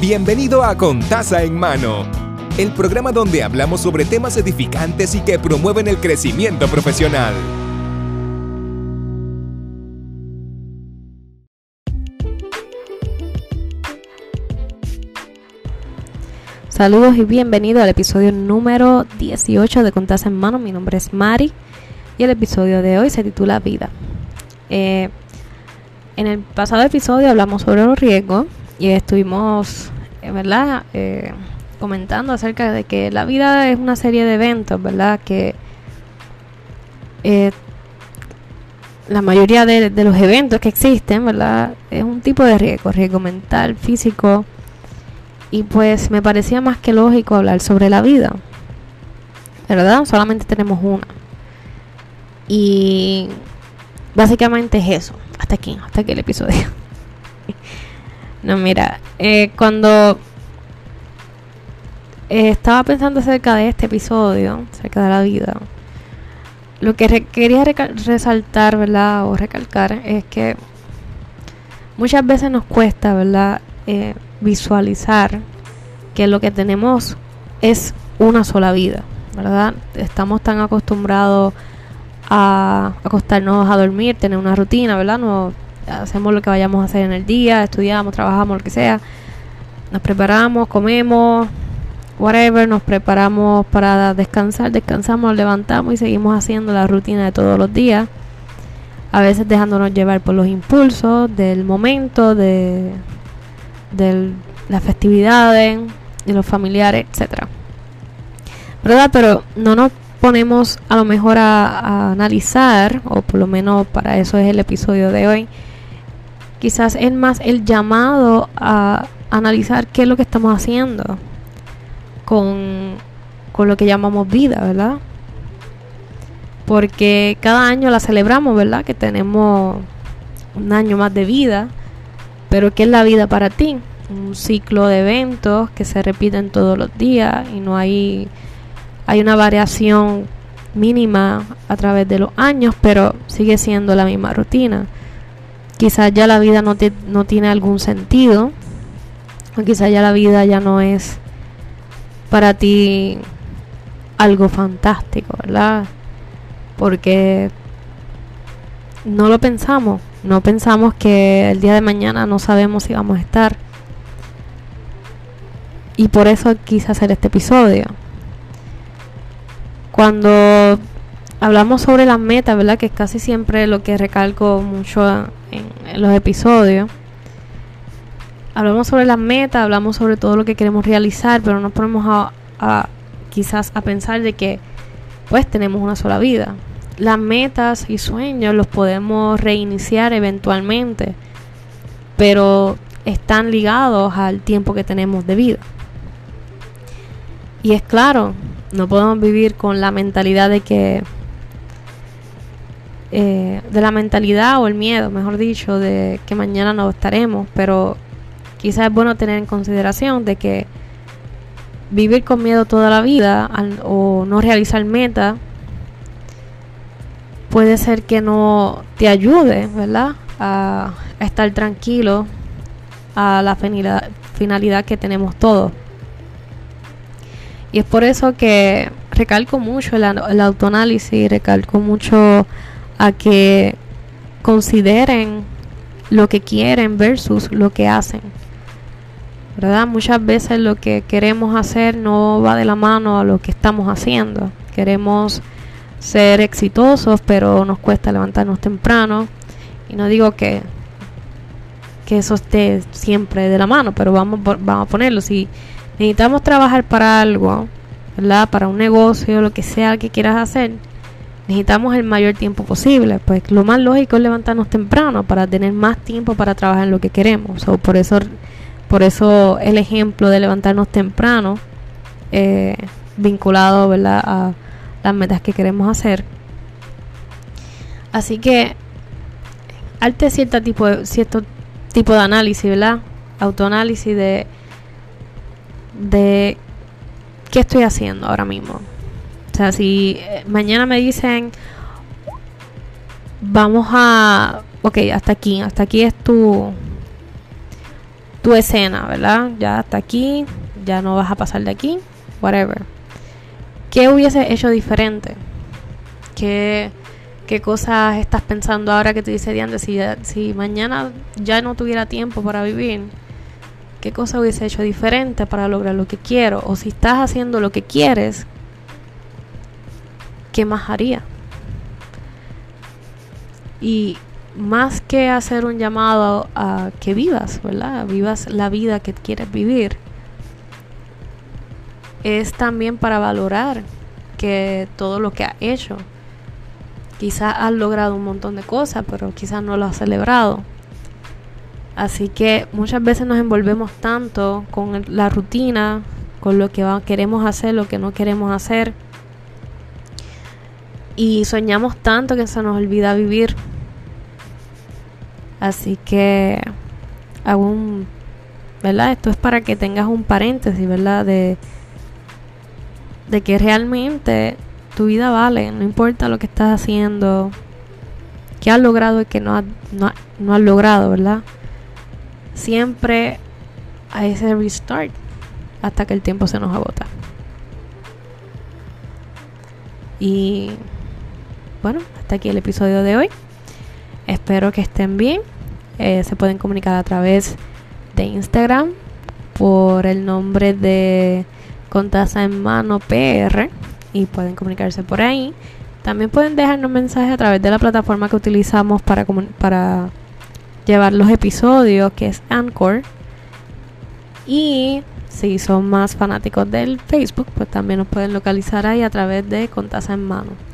Bienvenido a Contaza en Mano, el programa donde hablamos sobre temas edificantes y que promueven el crecimiento profesional. Saludos y bienvenido al episodio número 18 de Contaza en Mano. Mi nombre es Mari y el episodio de hoy se titula Vida. Eh, en el pasado episodio hablamos sobre los riesgos y estuvimos, eh, ¿verdad? Eh, comentando acerca de que la vida es una serie de eventos, ¿verdad? Que eh, la mayoría de, de, los eventos que existen, ¿verdad? Es un tipo de riesgo, riesgo mental, físico. Y pues me parecía más que lógico hablar sobre la vida. ¿Verdad? Solamente tenemos una. Y básicamente es eso. Hasta aquí, hasta aquí el episodio. no, mira, eh, cuando eh, estaba pensando acerca de este episodio, acerca de la vida, lo que quería resaltar, ¿verdad? O recalcar es que muchas veces nos cuesta, ¿verdad? Eh, visualizar que lo que tenemos es una sola vida, ¿verdad? Estamos tan acostumbrados a acostarnos a dormir, tener una rutina, ¿verdad? No hacemos lo que vayamos a hacer en el día, estudiamos, trabajamos, lo que sea. Nos preparamos, comemos, whatever, nos preparamos para descansar, descansamos, levantamos y seguimos haciendo la rutina de todos los días. A veces dejándonos llevar por los impulsos del momento, de, de las festividades, de los familiares, etcétera. ¿Verdad? Pero no nos ponemos a lo mejor a, a, analizar, o por lo menos para eso es el episodio de hoy, quizás es más el llamado a analizar qué es lo que estamos haciendo con, con lo que llamamos vida, ¿verdad? Porque cada año la celebramos, ¿verdad? Que tenemos un año más de vida, pero ¿qué es la vida para ti? Un ciclo de eventos que se repiten todos los días y no hay hay una variación mínima a través de los años, pero sigue siendo la misma rutina. Quizás ya la vida no, te, no tiene algún sentido, o quizás ya la vida ya no es para ti algo fantástico, ¿verdad? Porque no lo pensamos, no pensamos que el día de mañana no sabemos si vamos a estar. Y por eso quise hacer este episodio cuando hablamos sobre las metas, ¿verdad? Que es casi siempre lo que recalco mucho en, los episodios. Hablamos sobre las metas, hablamos sobre todo lo que queremos realizar, pero nos ponemos a, a quizás a pensar de que pues tenemos una sola vida. Las metas y sueños los podemos reiniciar eventualmente, pero están ligados al tiempo que tenemos de vida. Y es claro, no podemos vivir con la mentalidad de que eh, de la mentalidad o el miedo, mejor dicho, de que mañana no estaremos, pero quizás es bueno tener en consideración de que vivir con miedo toda la vida o no realizar metas puede ser que no te ayude, ¿verdad? A, estar tranquilo a la finalidad, finalidad que tenemos todos. Y es por eso que recalco mucho el, el autoanálisis, recalco mucho a que consideren lo que quieren versus lo que hacen. ¿Verdad? Muchas veces lo que queremos hacer no va de la mano a lo que estamos haciendo. Queremos ser exitosos, pero nos cuesta levantarnos temprano. Y no digo que, que eso esté siempre de la mano, pero vamos, vamos a ponerlo. Si necesitamos trabajar para algo, ¿verdad? Para un negocio, lo que sea que quieras hacer, necesitamos el mayor tiempo posible. Pues lo más lógico es levantarnos temprano para tener más tiempo para trabajar en lo que queremos. O por eso, por eso el ejemplo de levantarnos temprano, eh, vinculado, ¿verdad? A las metas que queremos hacer. Así que, arte cierto tipo de, cierto tipo de análisis, ¿verdad? Autoanálisis de de qué estoy haciendo ahora mismo. O sea, si eh, mañana me dicen, vamos a, ok, hasta aquí, hasta aquí es tu, tu escena, ¿verdad? Ya hasta aquí, ya no vas a pasar de aquí, whatever. ¿Qué hubiese hecho diferente? ¿Qué, qué cosas estás pensando ahora que te dice Diane? Si, si mañana ya no tuviera tiempo para vivir, ¿qué cosa hubiese hecho diferente para lograr lo que quiero? O si estás haciendo lo que quieres, ¿qué más haría? Y más que hacer un llamado a que vivas, ¿verdad? Vivas la vida que quieres vivir. Es también para valorar que todo lo que has hecho. Quizás has logrado un montón de cosas, pero quizás no lo has celebrado. Así que muchas veces nos envolvemos tanto con la rutina, con lo que queremos hacer, lo que no queremos hacer. Y soñamos tanto que se nos olvida vivir Así que aún, ¿verdad? Esto es para que tengas un paréntesis, ¿verdad? De, de que realmente tu vida vale, no importa lo que estás haciendo, qué has logrado y qué no has, no, has logrado, ¿verdad? Siempre hay ese restart hasta que el tiempo se nos agota. Y bueno, hasta aquí el episodio de hoy. Espero que estén bien. Eh, se pueden comunicar a través de Instagram por el nombre de Contasa en Mano PR y pueden comunicarse por ahí. También pueden dejarnos mensajes a través de la plataforma que utilizamos para, para llevar los episodios, que es Anchor. Y si son más fanáticos del Facebook, pues también nos pueden localizar ahí a través de Contasa en Mano.